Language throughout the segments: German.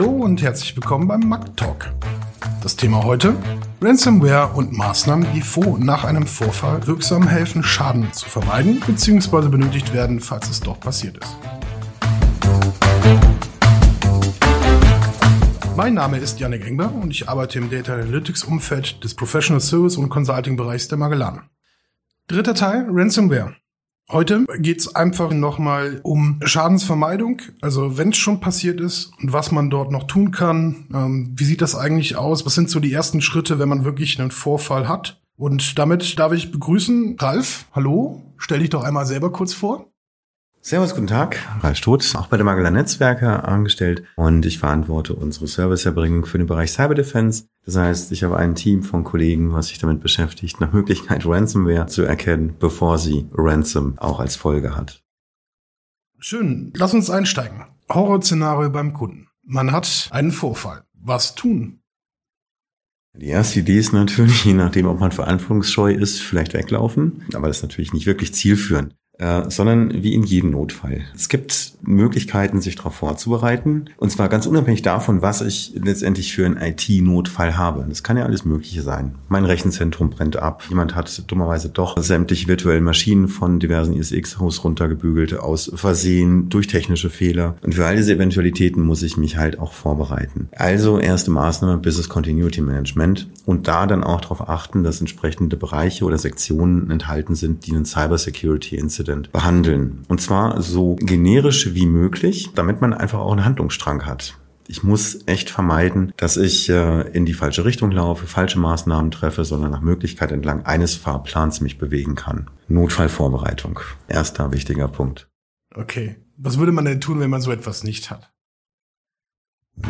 Hallo und herzlich willkommen beim Mac Talk. Das Thema heute: Ransomware und Maßnahmen, die vor und nach einem Vorfall wirksam helfen, Schaden zu vermeiden bzw. benötigt werden, falls es doch passiert ist. Mein Name ist Janik Engber und ich arbeite im Data Analytics Umfeld des Professional Service und Consulting Bereichs der Magellan. Dritter Teil, Ransomware. Heute geht es einfach nochmal um Schadensvermeidung, also wenn es schon passiert ist und was man dort noch tun kann. Ähm, wie sieht das eigentlich aus? Was sind so die ersten Schritte, wenn man wirklich einen Vorfall hat? Und damit darf ich begrüßen Ralf. Hallo, stell dich doch einmal selber kurz vor. Servus, guten Tag. Ralf Stoth, auch bei der Mageller Netzwerke angestellt und ich verantworte unsere Serviceerbringung für den Bereich Cyber Defense. Das heißt, ich habe ein Team von Kollegen, was sich damit beschäftigt, nach Möglichkeit Ransomware zu erkennen, bevor sie Ransom auch als Folge hat. Schön. Lass uns einsteigen. Horrorszenario beim Kunden. Man hat einen Vorfall. Was tun? Die erste Idee ist natürlich, je nachdem, ob man verantwortungsscheu ist, vielleicht weglaufen. Aber das ist natürlich nicht wirklich zielführend. Äh, sondern wie in jedem Notfall. Es gibt Möglichkeiten, sich darauf vorzubereiten. Und zwar ganz unabhängig davon, was ich letztendlich für einen IT-Notfall habe. Das kann ja alles Mögliche sein. Mein Rechenzentrum brennt ab. Jemand hat dummerweise doch sämtliche virtuellen Maschinen von diversen ISX-Haus runtergebügelt aus Versehen durch technische Fehler. Und für all diese Eventualitäten muss ich mich halt auch vorbereiten. Also erste Maßnahme Business Continuity Management und da dann auch darauf achten, dass entsprechende Bereiche oder Sektionen enthalten sind, die einen Cyber Incident behandeln. Und zwar so generisch wie möglich, damit man einfach auch einen Handlungsstrang hat. Ich muss echt vermeiden, dass ich äh, in die falsche Richtung laufe, falsche Maßnahmen treffe, sondern nach Möglichkeit entlang eines Fahrplans mich bewegen kann. Notfallvorbereitung. Erster wichtiger Punkt. Okay. Was würde man denn tun, wenn man so etwas nicht hat?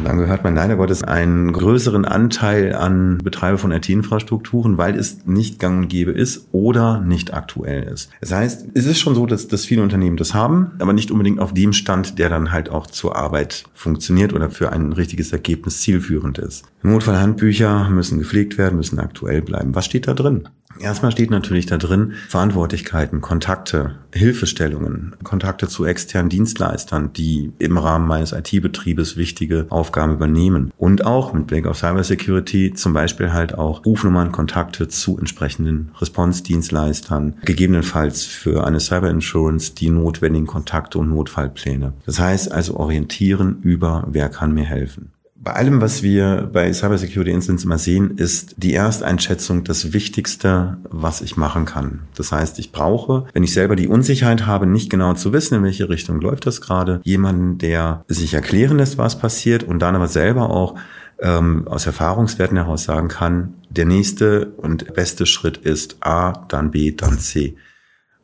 Dann gehört man leider Gottes einen größeren Anteil an Betreiber von IT-Infrastrukturen, weil es nicht gang und gäbe ist oder nicht aktuell ist. Das heißt, es ist schon so, dass, dass viele Unternehmen das haben, aber nicht unbedingt auf dem Stand, der dann halt auch zur Arbeit funktioniert oder für ein richtiges Ergebnis zielführend ist. Notfallhandbücher müssen gepflegt werden, müssen aktuell bleiben. Was steht da drin? Erstmal steht natürlich da drin Verantwortlichkeiten, Kontakte, Hilfestellungen, Kontakte zu externen Dienstleistern, die im Rahmen meines IT-Betriebes wichtige Aufgaben übernehmen. Und auch mit Blick auf Cybersecurity zum Beispiel halt auch Rufnummern, Kontakte zu entsprechenden Response-Dienstleistern, gegebenenfalls für eine Cyber-Insurance die notwendigen Kontakte und Notfallpläne. Das heißt also orientieren über, wer kann mir helfen. Bei allem, was wir bei Cybersecurity Incidents immer sehen, ist die Ersteinschätzung das Wichtigste, was ich machen kann. Das heißt, ich brauche, wenn ich selber die Unsicherheit habe, nicht genau zu wissen, in welche Richtung läuft das gerade, jemanden, der sich erklären lässt, was passiert und dann aber selber auch ähm, aus Erfahrungswerten heraus sagen kann, der nächste und beste Schritt ist A, dann B, dann C.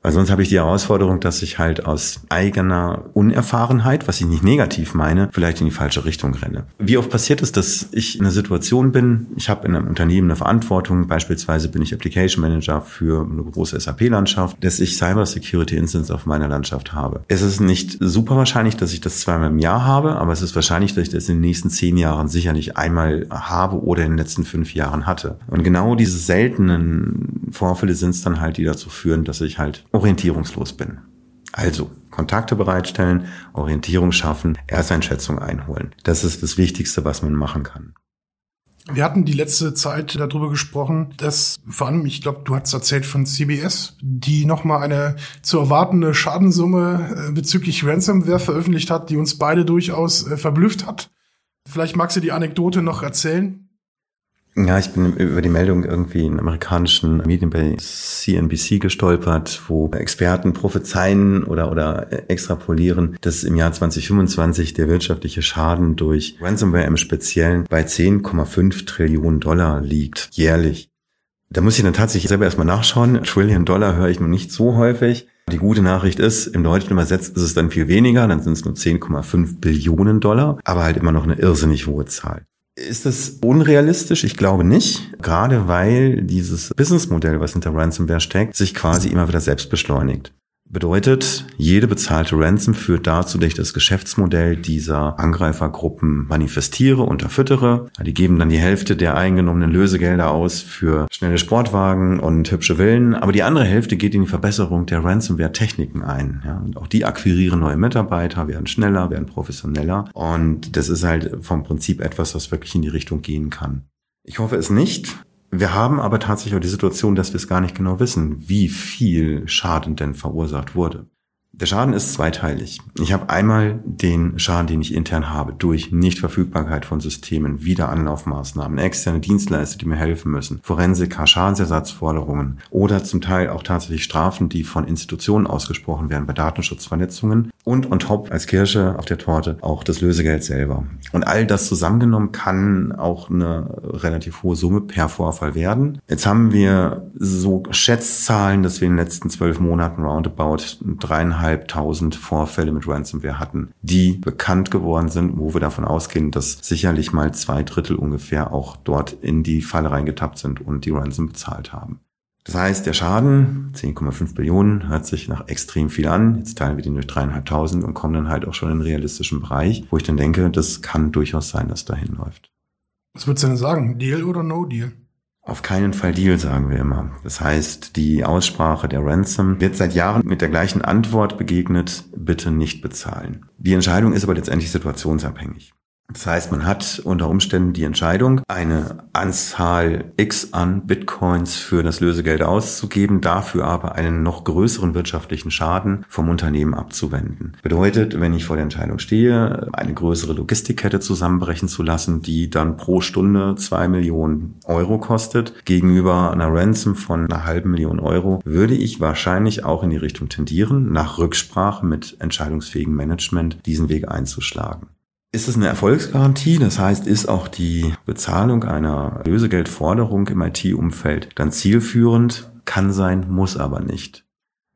Weil sonst habe ich die Herausforderung, dass ich halt aus eigener Unerfahrenheit, was ich nicht negativ meine, vielleicht in die falsche Richtung renne. Wie oft passiert es, dass ich in einer Situation bin, ich habe in einem Unternehmen eine Verantwortung, beispielsweise bin ich Application Manager für eine große SAP-Landschaft, dass ich Cyber Security Incidents auf meiner Landschaft habe. Es ist nicht super wahrscheinlich, dass ich das zweimal im Jahr habe, aber es ist wahrscheinlich, dass ich das in den nächsten zehn Jahren sicherlich einmal habe oder in den letzten fünf Jahren hatte. Und genau diese seltenen Vorfälle sind es dann halt, die dazu führen, dass ich halt orientierungslos bin. Also Kontakte bereitstellen, Orientierung schaffen, Ersteinschätzung einholen. Das ist das Wichtigste, was man machen kann. Wir hatten die letzte Zeit darüber gesprochen, dass vor allem, ich glaube, du hast erzählt von CBS, die nochmal eine zu erwartende Schadensumme äh, bezüglich Ransomware veröffentlicht hat, die uns beide durchaus äh, verblüfft hat. Vielleicht magst du die Anekdote noch erzählen? Ja, ich bin über die Meldung irgendwie in amerikanischen Medien bei CNBC gestolpert, wo Experten prophezeien oder, oder extrapolieren, dass im Jahr 2025 der wirtschaftliche Schaden durch Ransomware im Speziellen bei 10,5 Trillionen Dollar liegt, jährlich. Da muss ich dann tatsächlich selber erstmal nachschauen. Trillion Dollar höre ich noch nicht so häufig. Die gute Nachricht ist, im Deutschen übersetzt ist es dann viel weniger, dann sind es nur 10,5 Billionen Dollar, aber halt immer noch eine irrsinnig hohe Zahl. Ist das unrealistisch? Ich glaube nicht. Gerade weil dieses Businessmodell, was hinter Ransomware steckt, sich quasi immer wieder selbst beschleunigt. Bedeutet, jede bezahlte Ransom führt dazu, dass ich das Geschäftsmodell dieser Angreifergruppen manifestiere, unterfüttere. Die geben dann die Hälfte der eingenommenen Lösegelder aus für schnelle Sportwagen und hübsche Villen, aber die andere Hälfte geht in die Verbesserung der Ransomware-Techniken ein. Ja, und auch die akquirieren neue Mitarbeiter, werden schneller, werden professioneller und das ist halt vom Prinzip etwas, was wirklich in die Richtung gehen kann. Ich hoffe es nicht. Wir haben aber tatsächlich auch die Situation, dass wir es gar nicht genau wissen, wie viel Schaden denn verursacht wurde. Der Schaden ist zweiteilig. Ich habe einmal den Schaden, den ich intern habe, durch Nichtverfügbarkeit von Systemen, Wiederanlaufmaßnahmen, externe Dienstleister, die mir helfen müssen, Forensiker, Schadensersatzforderungen oder zum Teil auch tatsächlich Strafen, die von Institutionen ausgesprochen werden bei Datenschutzverletzungen und on top als Kirsche auf der Torte auch das Lösegeld selber. Und all das zusammengenommen kann auch eine relativ hohe Summe per Vorfall werden. Jetzt haben wir so Schätzzahlen, dass wir in den letzten zwölf Monaten roundabout dreieinhalb zweieinhalbtausend Vorfälle mit Ransomware hatten, die bekannt geworden sind, wo wir davon ausgehen, dass sicherlich mal zwei Drittel ungefähr auch dort in die Falle reingetappt sind und die Ransom bezahlt haben. Das heißt, der Schaden, 10,5 Billionen, hört sich nach extrem viel an. Jetzt teilen wir den durch dreieinhalbtausend und kommen dann halt auch schon in einen realistischen Bereich, wo ich dann denke, das kann durchaus sein, dass dahin läuft. Was würdest du denn sagen? Deal oder No Deal? Auf keinen Fall Deal, sagen wir immer. Das heißt, die Aussprache der Ransom wird seit Jahren mit der gleichen Antwort begegnet, bitte nicht bezahlen. Die Entscheidung ist aber letztendlich situationsabhängig. Das heißt, man hat unter Umständen die Entscheidung, eine Anzahl X an Bitcoins für das Lösegeld auszugeben, dafür aber einen noch größeren wirtschaftlichen Schaden vom Unternehmen abzuwenden. Bedeutet, wenn ich vor der Entscheidung stehe, eine größere Logistikkette zusammenbrechen zu lassen, die dann pro Stunde zwei Millionen Euro kostet, gegenüber einer Ransom von einer halben Million Euro, würde ich wahrscheinlich auch in die Richtung tendieren, nach Rücksprache mit entscheidungsfähigem Management diesen Weg einzuschlagen. Ist es eine Erfolgsgarantie? Das heißt, ist auch die Bezahlung einer Lösegeldforderung im IT-Umfeld dann zielführend? Kann sein, muss aber nicht.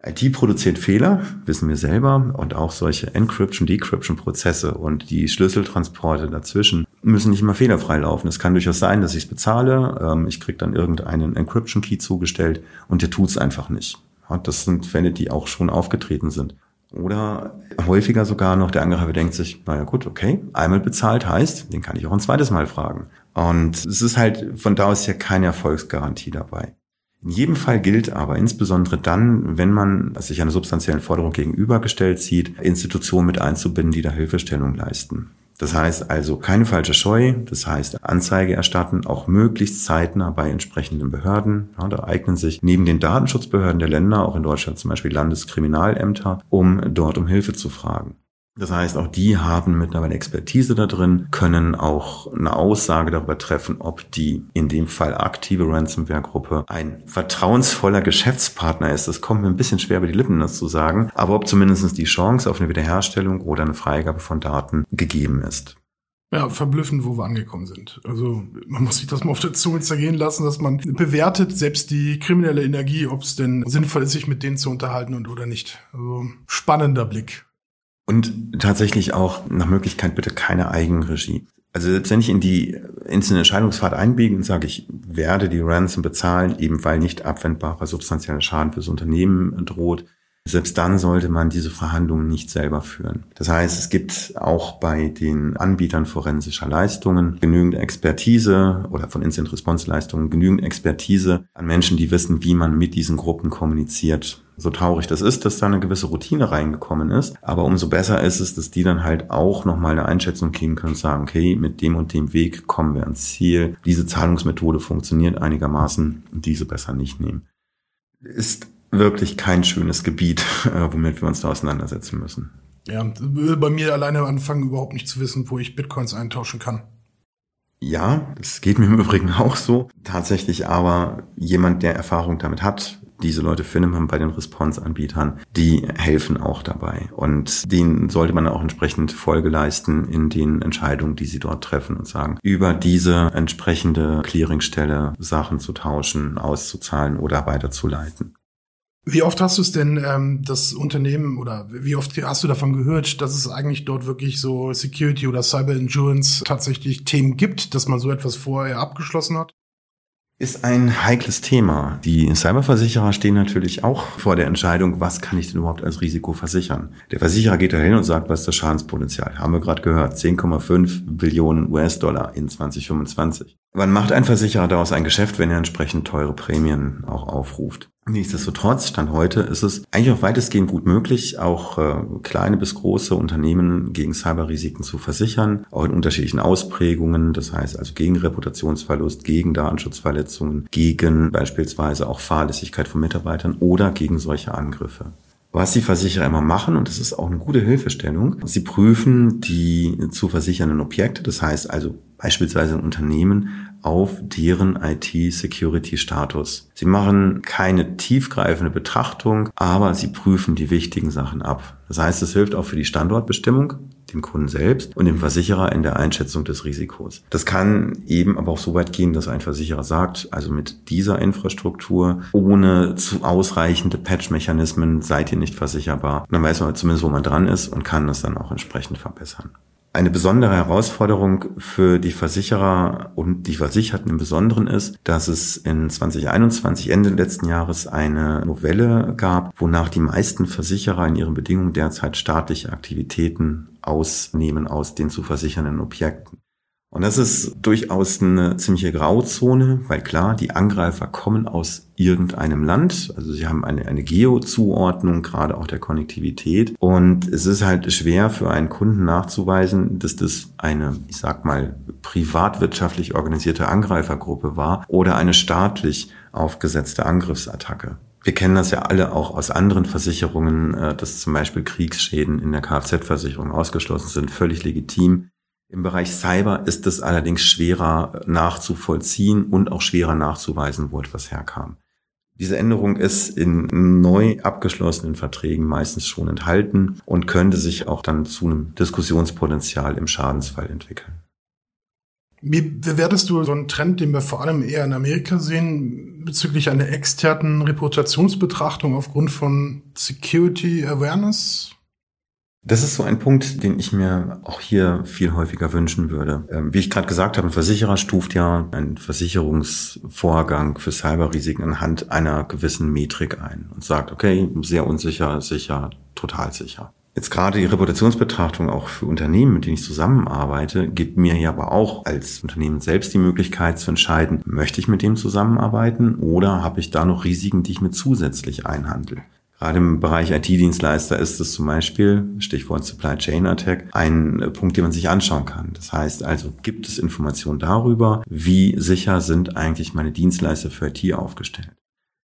IT produziert Fehler, wissen wir selber, und auch solche Encryption, Decryption-Prozesse und die Schlüsseltransporte dazwischen müssen nicht immer fehlerfrei laufen. Es kann durchaus sein, dass ich es bezahle, ähm, ich kriege dann irgendeinen Encryption-Key zugestellt und der tut es einfach nicht. Das sind Fälle, die auch schon aufgetreten sind. Oder häufiger sogar noch, der Angreifer denkt sich, naja gut, okay, einmal bezahlt heißt, den kann ich auch ein zweites Mal fragen. Und es ist halt von da aus ja keine Erfolgsgarantie dabei. In jedem Fall gilt aber, insbesondere dann, wenn man sich einer substanziellen Forderung gegenübergestellt sieht, Institutionen mit einzubinden, die da Hilfestellung leisten. Das heißt also keine falsche Scheu, das heißt Anzeige erstatten, auch möglichst zeitnah bei entsprechenden Behörden. Ja, da eignen sich neben den Datenschutzbehörden der Länder, auch in Deutschland zum Beispiel Landeskriminalämter, um dort um Hilfe zu fragen. Das heißt, auch die haben mittlerweile Expertise da drin, können auch eine Aussage darüber treffen, ob die in dem Fall aktive Ransomware-Gruppe ein vertrauensvoller Geschäftspartner ist. Das kommt mir ein bisschen schwer über die Lippen, das zu sagen, aber ob zumindest die Chance auf eine Wiederherstellung oder eine Freigabe von Daten gegeben ist. Ja, verblüffend, wo wir angekommen sind. Also man muss sich das mal auf der Zunge zergehen lassen, dass man bewertet, selbst die kriminelle Energie, ob es denn sinnvoll ist, sich mit denen zu unterhalten und oder nicht. Also spannender Blick. Und tatsächlich auch nach Möglichkeit bitte keine Eigenregie. Also selbst wenn ich in die einzelne Entscheidungsfahrt einbiege und sage, ich werde die Ransom bezahlen, eben weil nicht abwendbarer substanzieller Schaden fürs Unternehmen droht, selbst dann sollte man diese Verhandlungen nicht selber führen. Das heißt, es gibt auch bei den Anbietern forensischer Leistungen genügend Expertise oder von Instant Response Leistungen genügend Expertise an Menschen, die wissen, wie man mit diesen Gruppen kommuniziert. So traurig das ist, dass da eine gewisse Routine reingekommen ist, aber umso besser ist es, dass die dann halt auch nochmal eine Einschätzung geben können und sagen, okay, mit dem und dem Weg kommen wir ans Ziel. Diese Zahlungsmethode funktioniert einigermaßen, diese besser nicht nehmen. Ist wirklich kein schönes Gebiet, äh, womit wir uns da auseinandersetzen müssen. Ja, bei mir alleine anfangen, überhaupt nicht zu wissen, wo ich Bitcoins eintauschen kann. Ja, das geht mir im Übrigen auch so. Tatsächlich aber jemand, der Erfahrung damit hat, diese Leute findet man bei den Response-Anbietern, die helfen auch dabei. Und denen sollte man auch entsprechend Folge leisten in den Entscheidungen, die sie dort treffen und sagen, über diese entsprechende Clearingstelle Sachen zu tauschen, auszuzahlen oder weiterzuleiten. Wie oft hast du es denn, ähm, das Unternehmen oder wie oft hast du davon gehört, dass es eigentlich dort wirklich so Security oder Cyber Insurance tatsächlich Themen gibt, dass man so etwas vorher abgeschlossen hat? Ist ein heikles Thema. Die Cyberversicherer stehen natürlich auch vor der Entscheidung, was kann ich denn überhaupt als Risiko versichern? Der Versicherer geht da hin und sagt, was ist das Schadenspotenzial? Haben wir gerade gehört, 10,5 Billionen US-Dollar in 2025. Wann macht ein Versicherer daraus ein Geschäft, wenn er entsprechend teure Prämien auch aufruft? Nichtsdestotrotz, Stand heute, ist es eigentlich auch weitestgehend gut möglich, auch äh, kleine bis große Unternehmen gegen Cyberrisiken zu versichern, auch in unterschiedlichen Ausprägungen, das heißt also gegen Reputationsverlust, gegen Datenschutzverletzungen, gegen beispielsweise auch Fahrlässigkeit von Mitarbeitern oder gegen solche Angriffe. Was die Versicherer immer machen, und das ist auch eine gute Hilfestellung, sie prüfen die zu versichernden Objekte, das heißt also beispielsweise ein Unternehmen, auf deren IT-Security-Status. Sie machen keine tiefgreifende Betrachtung, aber sie prüfen die wichtigen Sachen ab. Das heißt, es hilft auch für die Standortbestimmung, dem Kunden selbst und dem Versicherer in der Einschätzung des Risikos. Das kann eben aber auch so weit gehen, dass ein Versicherer sagt, also mit dieser Infrastruktur ohne zu ausreichende Patch-Mechanismen seid ihr nicht versicherbar. dann weiß man zumindest, wo man dran ist und kann das dann auch entsprechend verbessern. Eine besondere Herausforderung für die Versicherer und die Versicherten im Besonderen ist, dass es in 2021, Ende letzten Jahres, eine Novelle gab, wonach die meisten Versicherer in ihren Bedingungen derzeit staatliche Aktivitäten ausnehmen aus den zu versichernden Objekten. Und das ist durchaus eine ziemliche Grauzone, weil klar, die Angreifer kommen aus irgendeinem Land. Also sie haben eine, eine Geo-Zuordnung, gerade auch der Konnektivität. Und es ist halt schwer für einen Kunden nachzuweisen, dass das eine, ich sag mal, privatwirtschaftlich organisierte Angreifergruppe war oder eine staatlich aufgesetzte Angriffsattacke. Wir kennen das ja alle auch aus anderen Versicherungen, äh, dass zum Beispiel Kriegsschäden in der Kfz-Versicherung ausgeschlossen sind, völlig legitim. Im Bereich Cyber ist es allerdings schwerer nachzuvollziehen und auch schwerer nachzuweisen, wo etwas herkam. Diese Änderung ist in neu abgeschlossenen Verträgen meistens schon enthalten und könnte sich auch dann zu einem Diskussionspotenzial im Schadensfall entwickeln. Wie bewertest du so einen Trend, den wir vor allem eher in Amerika sehen, bezüglich einer externen Reputationsbetrachtung aufgrund von Security Awareness? Das ist so ein Punkt, den ich mir auch hier viel häufiger wünschen würde. Ähm, wie ich gerade gesagt habe, ein Versicherer stuft ja einen Versicherungsvorgang für Cyberrisiken anhand einer gewissen Metrik ein und sagt, okay, sehr unsicher, sicher, total sicher. Jetzt gerade die Reputationsbetrachtung auch für Unternehmen, mit denen ich zusammenarbeite, gibt mir ja aber auch als Unternehmen selbst die Möglichkeit zu entscheiden, möchte ich mit dem zusammenarbeiten oder habe ich da noch Risiken, die ich mir zusätzlich einhandle. Gerade im Bereich IT-Dienstleister ist es zum Beispiel, Stichwort Supply Chain Attack, ein Punkt, den man sich anschauen kann. Das heißt also, gibt es Informationen darüber, wie sicher sind eigentlich meine Dienstleister für IT aufgestellt?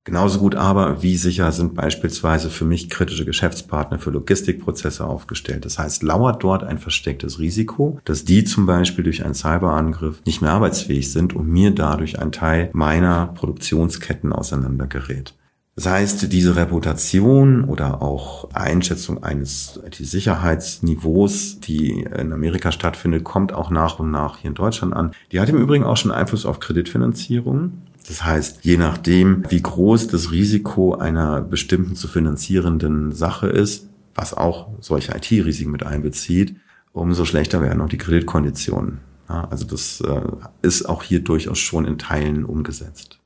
Genauso gut aber, wie sicher sind beispielsweise für mich kritische Geschäftspartner für Logistikprozesse aufgestellt. Das heißt, lauert dort ein verstecktes Risiko, dass die zum Beispiel durch einen Cyberangriff nicht mehr arbeitsfähig sind und mir dadurch ein Teil meiner Produktionsketten auseinandergerät. Das heißt, diese Reputation oder auch Einschätzung eines IT-Sicherheitsniveaus, die in Amerika stattfindet, kommt auch nach und nach hier in Deutschland an. Die hat im Übrigen auch schon Einfluss auf Kreditfinanzierung. Das heißt, je nachdem, wie groß das Risiko einer bestimmten zu finanzierenden Sache ist, was auch solche IT-Risiken mit einbezieht, umso schlechter werden auch die Kreditkonditionen. Also das äh, ist auch hier durchaus schon in Teilen umgesetzt.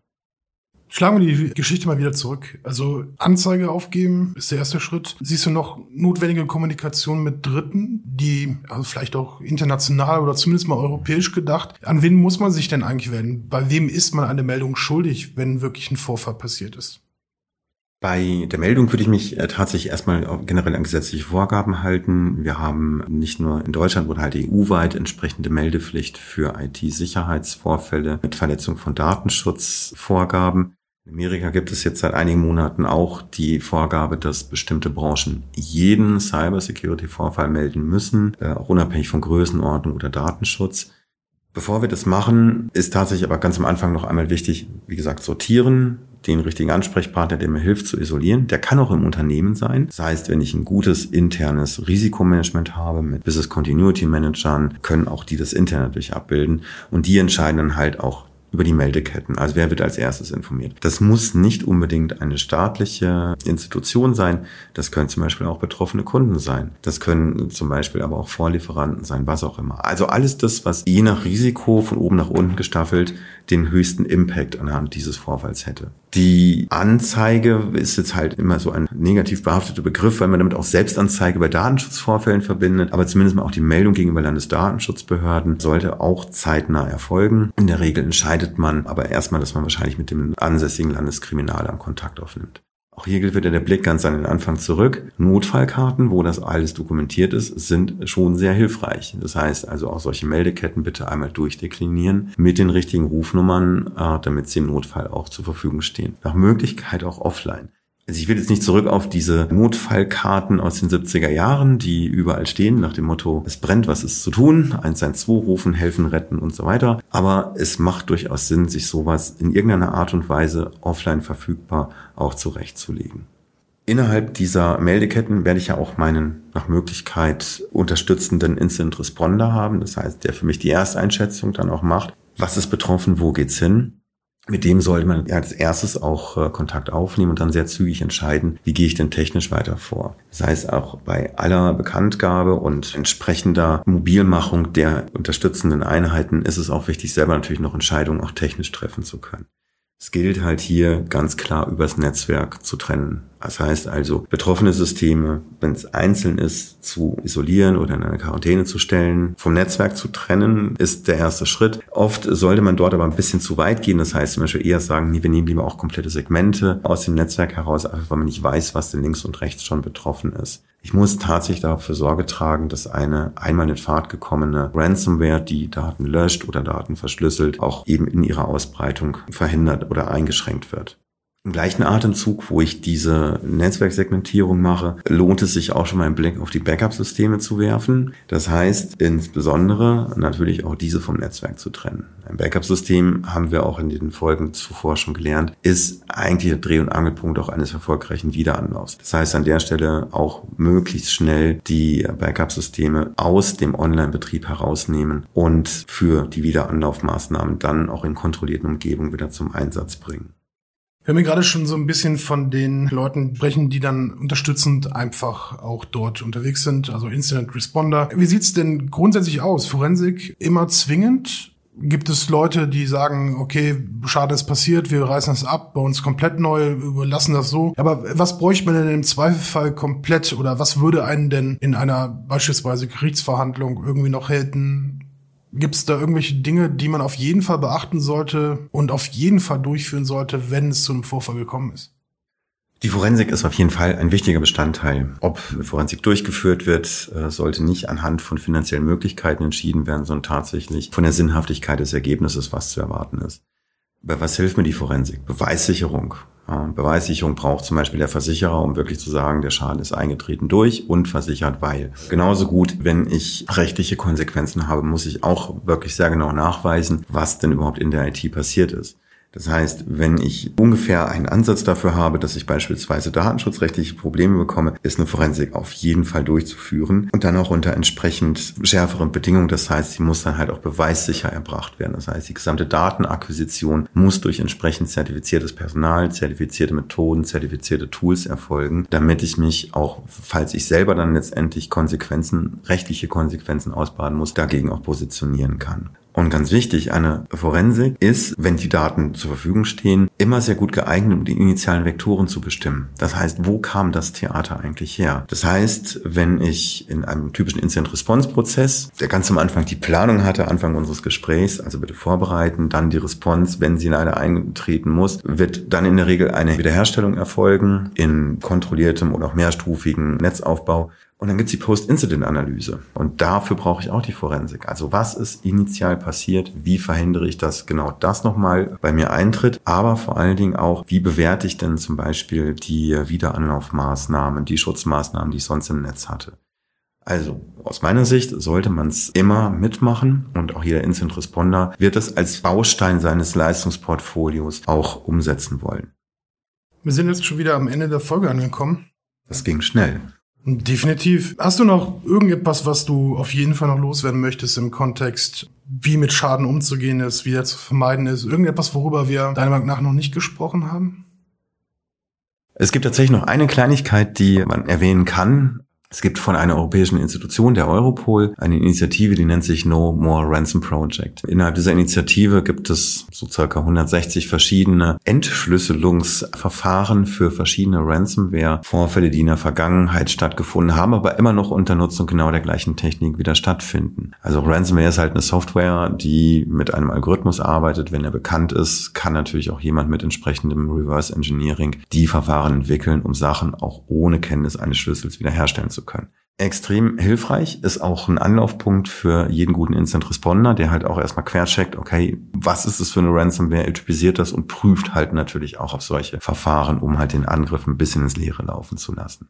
Schlagen wir die Geschichte mal wieder zurück. Also Anzeige aufgeben ist der erste Schritt. Siehst du noch notwendige Kommunikation mit Dritten, die also vielleicht auch international oder zumindest mal europäisch gedacht? An wen muss man sich denn eigentlich wenden? Bei wem ist man eine Meldung schuldig, wenn wirklich ein Vorfall passiert ist? Bei der Meldung würde ich mich äh, tatsächlich erstmal generell an gesetzliche Vorgaben halten. Wir haben nicht nur in Deutschland oder halt EU-weit entsprechende Meldepflicht für IT-Sicherheitsvorfälle mit Verletzung von Datenschutzvorgaben. In Amerika gibt es jetzt seit einigen Monaten auch die Vorgabe, dass bestimmte Branchen jeden Cybersecurity-Vorfall melden müssen, äh, auch unabhängig von Größenordnung oder Datenschutz. Bevor wir das machen, ist tatsächlich aber ganz am Anfang noch einmal wichtig, wie gesagt, sortieren, den richtigen Ansprechpartner, der mir hilft zu isolieren. Der kann auch im Unternehmen sein. Das heißt, wenn ich ein gutes internes Risikomanagement habe mit Business Continuity Managern, können auch die das Internet durch abbilden und die entscheiden dann halt auch über die Meldeketten. Also wer wird als erstes informiert? Das muss nicht unbedingt eine staatliche Institution sein. Das können zum Beispiel auch betroffene Kunden sein. Das können zum Beispiel aber auch Vorlieferanten sein, was auch immer. Also alles das, was je nach Risiko von oben nach unten gestaffelt den höchsten Impact anhand dieses Vorfalls hätte. Die Anzeige ist jetzt halt immer so ein negativ behafteter Begriff, weil man damit auch Selbstanzeige bei Datenschutzvorfällen verbindet. Aber zumindest mal auch die Meldung gegenüber Landesdatenschutzbehörden sollte auch zeitnah erfolgen. In der Regel entscheidet man aber erstmal, dass man wahrscheinlich mit dem ansässigen Landeskriminalamt Kontakt aufnimmt. Auch hier gilt wieder der Blick ganz an den Anfang zurück. Notfallkarten, wo das alles dokumentiert ist, sind schon sehr hilfreich. Das heißt also auch solche Meldeketten bitte einmal durchdeklinieren mit den richtigen Rufnummern, äh, damit sie im Notfall auch zur Verfügung stehen. Nach Möglichkeit auch offline. Also ich will jetzt nicht zurück auf diese Notfallkarten aus den 70er Jahren, die überall stehen, nach dem Motto, es brennt, was ist zu tun, 112 rufen, helfen, retten und so weiter. Aber es macht durchaus Sinn, sich sowas in irgendeiner Art und Weise offline verfügbar auch zurechtzulegen. Innerhalb dieser Meldeketten werde ich ja auch meinen nach Möglichkeit unterstützenden Incident Responder haben. Das heißt, der für mich die Ersteinschätzung dann auch macht. Was ist betroffen? Wo geht's hin? Mit dem sollte man als erstes auch äh, Kontakt aufnehmen und dann sehr zügig entscheiden, wie gehe ich denn technisch weiter vor. Das heißt, auch bei aller Bekanntgabe und entsprechender Mobilmachung der unterstützenden Einheiten ist es auch wichtig, selber natürlich noch Entscheidungen auch technisch treffen zu können. Es gilt halt hier ganz klar übers Netzwerk zu trennen. Das heißt also, betroffene Systeme, wenn es einzeln ist, zu isolieren oder in eine Quarantäne zu stellen, vom Netzwerk zu trennen, ist der erste Schritt. Oft sollte man dort aber ein bisschen zu weit gehen. Das heißt zum Beispiel eher sagen, nee, wir nehmen lieber auch komplette Segmente aus dem Netzwerk heraus, einfach weil man nicht weiß, was denn links und rechts schon betroffen ist. Ich muss tatsächlich dafür Sorge tragen, dass eine einmal in Fahrt gekommene Ransomware, die Daten löscht oder Daten verschlüsselt, auch eben in ihrer Ausbreitung verhindert oder eingeschränkt wird. Im gleichen Atemzug, wo ich diese Netzwerksegmentierung mache, lohnt es sich auch schon mal einen Blick auf die Backup-Systeme zu werfen. Das heißt insbesondere natürlich auch diese vom Netzwerk zu trennen. Ein Backup-System, haben wir auch in den Folgen zuvor schon gelernt, ist eigentlich der Dreh- und Angelpunkt auch eines erfolgreichen Wiederanlaufs. Das heißt an der Stelle auch möglichst schnell die Backup-Systeme aus dem Online-Betrieb herausnehmen und für die Wiederanlaufmaßnahmen dann auch in kontrollierten Umgebungen wieder zum Einsatz bringen. Wir haben gerade schon so ein bisschen von den Leuten sprechen, die dann unterstützend einfach auch dort unterwegs sind, also Incident Responder. Wie sieht's denn grundsätzlich aus? Forensik immer zwingend? Gibt es Leute, die sagen, okay, schade, es passiert, wir reißen das ab, bei uns komplett neu, überlassen das so. Aber was bräuchte man denn im Zweifelfall komplett oder was würde einen denn in einer beispielsweise Gerichtsverhandlung irgendwie noch helfen, Gibt es da irgendwelche Dinge, die man auf jeden Fall beachten sollte und auf jeden Fall durchführen sollte, wenn es zu einem Vorfall gekommen ist? Die Forensik ist auf jeden Fall ein wichtiger Bestandteil. Ob Forensik durchgeführt wird, äh, sollte nicht anhand von finanziellen Möglichkeiten entschieden werden, sondern tatsächlich von der Sinnhaftigkeit des Ergebnisses, was zu erwarten ist. Bei was hilft mir die Forensik? Beweissicherung. Beweissicherung braucht zum Beispiel der Versicherer, um wirklich zu sagen, der Schaden ist eingetreten durch und versichert, weil. Genauso gut, wenn ich rechtliche Konsequenzen habe, muss ich auch wirklich sehr genau nachweisen, was denn überhaupt in der IT passiert ist. Das heißt, wenn ich ungefähr einen Ansatz dafür habe, dass ich beispielsweise datenschutzrechtliche Probleme bekomme, ist eine Forensik auf jeden Fall durchzuführen und dann auch unter entsprechend schärferen Bedingungen. Das heißt, sie muss dann halt auch beweissicher erbracht werden. Das heißt, die gesamte Datenakquisition muss durch entsprechend zertifiziertes Personal, zertifizierte Methoden, zertifizierte Tools erfolgen, damit ich mich auch, falls ich selber dann letztendlich Konsequenzen, rechtliche Konsequenzen ausbaden muss, dagegen auch positionieren kann. Und ganz wichtig, eine Forensik ist, wenn die Daten zur Verfügung stehen, immer sehr gut geeignet, um die initialen Vektoren zu bestimmen. Das heißt, wo kam das Theater eigentlich her? Das heißt, wenn ich in einem typischen Incident-Response-Prozess, der ganz am Anfang die Planung hatte, Anfang unseres Gesprächs, also bitte vorbereiten, dann die Response, wenn sie leider eintreten muss, wird dann in der Regel eine Wiederherstellung erfolgen in kontrolliertem oder auch mehrstufigen Netzaufbau. Und dann gibt's die Post-Incident-Analyse. Und dafür brauche ich auch die Forensik. Also was ist initial passiert? Wie verhindere ich, dass genau das nochmal bei mir eintritt? Aber vor allen Dingen auch, wie bewerte ich denn zum Beispiel die Wiederanlaufmaßnahmen, die Schutzmaßnahmen, die ich sonst im Netz hatte? Also aus meiner Sicht sollte man es immer mitmachen und auch jeder Incident Responder wird es als Baustein seines Leistungsportfolios auch umsetzen wollen. Wir sind jetzt schon wieder am Ende der Folge angekommen. Das ging schnell. Definitiv. Hast du noch irgendetwas, was du auf jeden Fall noch loswerden möchtest im Kontext wie mit Schaden umzugehen ist, wie der zu vermeiden ist. Irgendetwas, worüber wir deiner Meinung nach noch nicht gesprochen haben? Es gibt tatsächlich noch eine Kleinigkeit, die man erwähnen kann. Es gibt von einer europäischen Institution, der Europol, eine Initiative, die nennt sich No More Ransom Project. Innerhalb dieser Initiative gibt es so circa 160 verschiedene Entschlüsselungsverfahren für verschiedene Ransomware-Vorfälle, die in der Vergangenheit stattgefunden haben, aber immer noch unter Nutzung genau der gleichen Technik wieder stattfinden. Also Ransomware ist halt eine Software, die mit einem Algorithmus arbeitet. Wenn er bekannt ist, kann natürlich auch jemand mit entsprechendem Reverse Engineering die Verfahren entwickeln, um Sachen auch ohne Kenntnis eines Schlüssels wiederherstellen zu zu können. Extrem hilfreich ist auch ein Anlaufpunkt für jeden guten Instant Responder, der halt auch erstmal quercheckt, okay, was ist es für eine Ransomware, typisiert das und prüft halt natürlich auch auf solche Verfahren, um halt den Angriff ein bisschen ins Leere laufen zu lassen.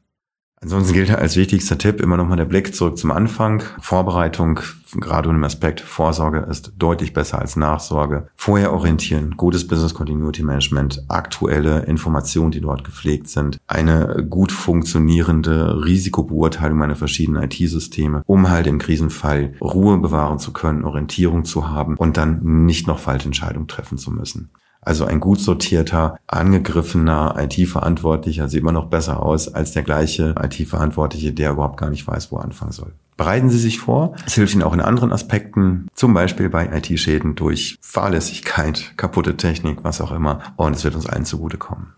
Ansonsten gilt als wichtigster Tipp immer nochmal der Blick zurück zum Anfang. Vorbereitung, gerade im Aspekt Vorsorge ist deutlich besser als Nachsorge. Vorher orientieren, gutes Business Continuity Management, aktuelle Informationen, die dort gepflegt sind, eine gut funktionierende Risikobeurteilung meiner verschiedenen IT-Systeme, um halt im Krisenfall Ruhe bewahren zu können, Orientierung zu haben und dann nicht noch falsche Entscheidungen treffen zu müssen. Also ein gut sortierter, angegriffener IT-Verantwortlicher sieht immer noch besser aus als der gleiche IT-Verantwortliche, der überhaupt gar nicht weiß, wo er anfangen soll. Bereiten Sie sich vor. Es hilft Ihnen auch in anderen Aspekten, zum Beispiel bei IT-Schäden durch Fahrlässigkeit, kaputte Technik, was auch immer. Und es wird uns allen zugutekommen.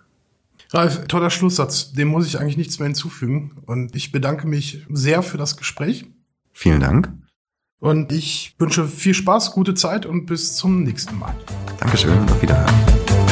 Ralf, toller Schlusssatz. Dem muss ich eigentlich nichts mehr hinzufügen. Und ich bedanke mich sehr für das Gespräch. Vielen Dank. Und ich wünsche viel Spaß, gute Zeit und bis zum nächsten Mal. Dankeschön und auf Wiederhören.